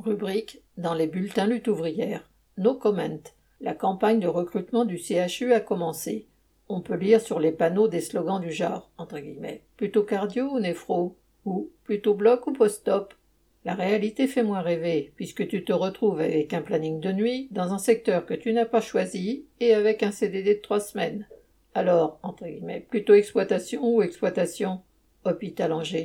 Rubrique dans les bulletins lutte ouvrière. No comment. La campagne de recrutement du CHU a commencé. On peut lire sur les panneaux des slogans du genre, entre guillemets, plutôt cardio ou néphro, ou plutôt bloc ou post-op. La réalité fait moins rêver, puisque tu te retrouves avec un planning de nuit, dans un secteur que tu n'as pas choisi, et avec un CDD de trois semaines. Alors, entre guillemets, plutôt exploitation ou exploitation Hôpital Angers.